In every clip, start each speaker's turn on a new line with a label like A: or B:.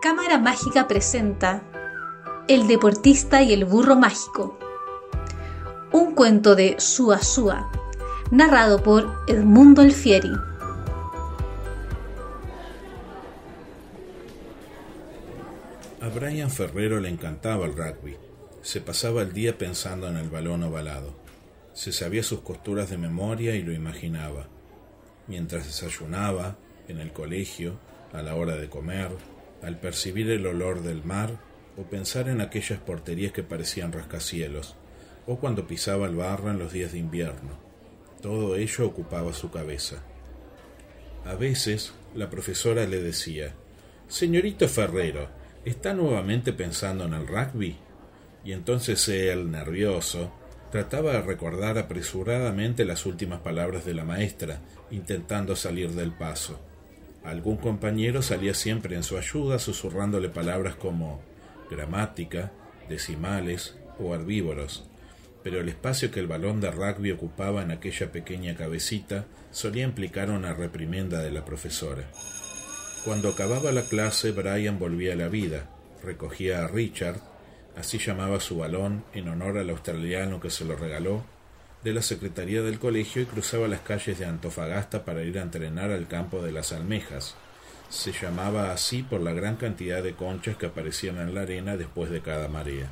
A: Cámara Mágica presenta El deportista y el burro mágico. Un cuento de Sua Sua, narrado por Edmundo Alfieri.
B: A Brian Ferrero le encantaba el rugby. Se pasaba el día pensando en el balón ovalado. Se sabía sus costuras de memoria y lo imaginaba. Mientras desayunaba, en el colegio, a la hora de comer, al percibir el olor del mar o pensar en aquellas porterías que parecían rascacielos, o cuando pisaba el barro en los días de invierno. Todo ello ocupaba su cabeza. A veces la profesora le decía Señorito Ferrero, ¿está nuevamente pensando en el rugby? Y entonces él, nervioso, trataba de recordar apresuradamente las últimas palabras de la maestra, intentando salir del paso. Algún compañero salía siempre en su ayuda susurrándole palabras como gramática, decimales o herbívoros, pero el espacio que el balón de rugby ocupaba en aquella pequeña cabecita solía implicar una reprimenda de la profesora. Cuando acababa la clase, Brian volvía a la vida, recogía a Richard, así llamaba su balón en honor al australiano que se lo regaló, de la secretaría del colegio y cruzaba las calles de Antofagasta para ir a entrenar al campo de las almejas. Se llamaba así por la gran cantidad de conchas que aparecían en la arena después de cada marea.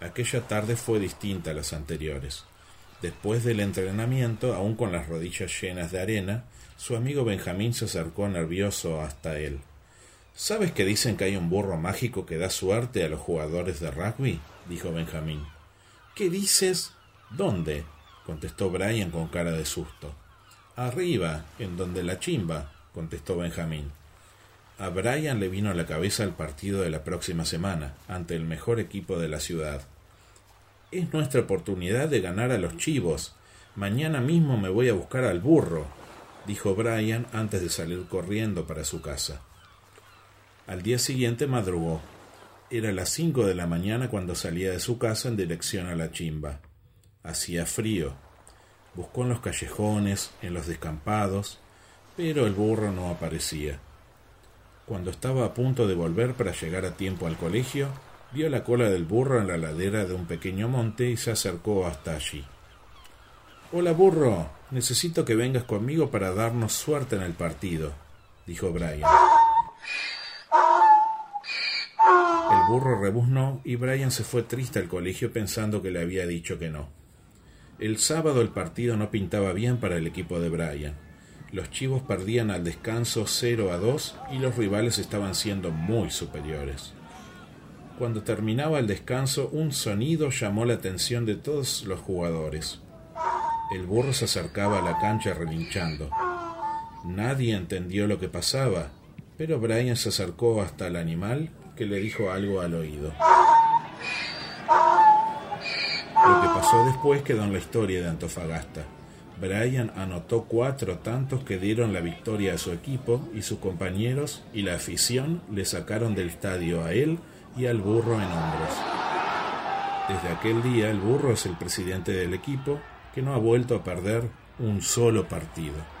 B: Aquella tarde fue distinta a las anteriores. Después del entrenamiento, aún con las rodillas llenas de arena, su amigo Benjamín se acercó nervioso hasta él. ¿Sabes que dicen que hay un burro mágico que da suerte a los jugadores de rugby? dijo Benjamín. ¿Qué dices? ¿Dónde? contestó Brian con cara de susto. Arriba, en donde la chimba, contestó Benjamín. A Brian le vino a la cabeza el partido de la próxima semana, ante el mejor equipo de la ciudad. Es nuestra oportunidad de ganar a los chivos. Mañana mismo me voy a buscar al burro, dijo Brian antes de salir corriendo para su casa. Al día siguiente madrugó. Era las cinco de la mañana cuando salía de su casa en dirección a la chimba. Hacía frío. Buscó en los callejones, en los descampados, pero el burro no aparecía. Cuando estaba a punto de volver para llegar a tiempo al colegio, vio la cola del burro en la ladera de un pequeño monte y se acercó hasta allí. Hola burro, necesito que vengas conmigo para darnos suerte en el partido, dijo Brian. El burro rebuznó y Brian se fue triste al colegio pensando que le había dicho que no. El sábado el partido no pintaba bien para el equipo de Brian. Los chivos perdían al descanso 0 a 2 y los rivales estaban siendo muy superiores. Cuando terminaba el descanso, un sonido llamó la atención de todos los jugadores. El burro se acercaba a la cancha relinchando. Nadie entendió lo que pasaba, pero Brian se acercó hasta el animal que le dijo algo al oído. Después quedó en la historia de Antofagasta. Brian anotó cuatro tantos que dieron la victoria a su equipo y sus compañeros y la afición le sacaron del estadio a él y al burro en hombros. Desde aquel día el burro es el presidente del equipo que no ha vuelto a perder un solo partido.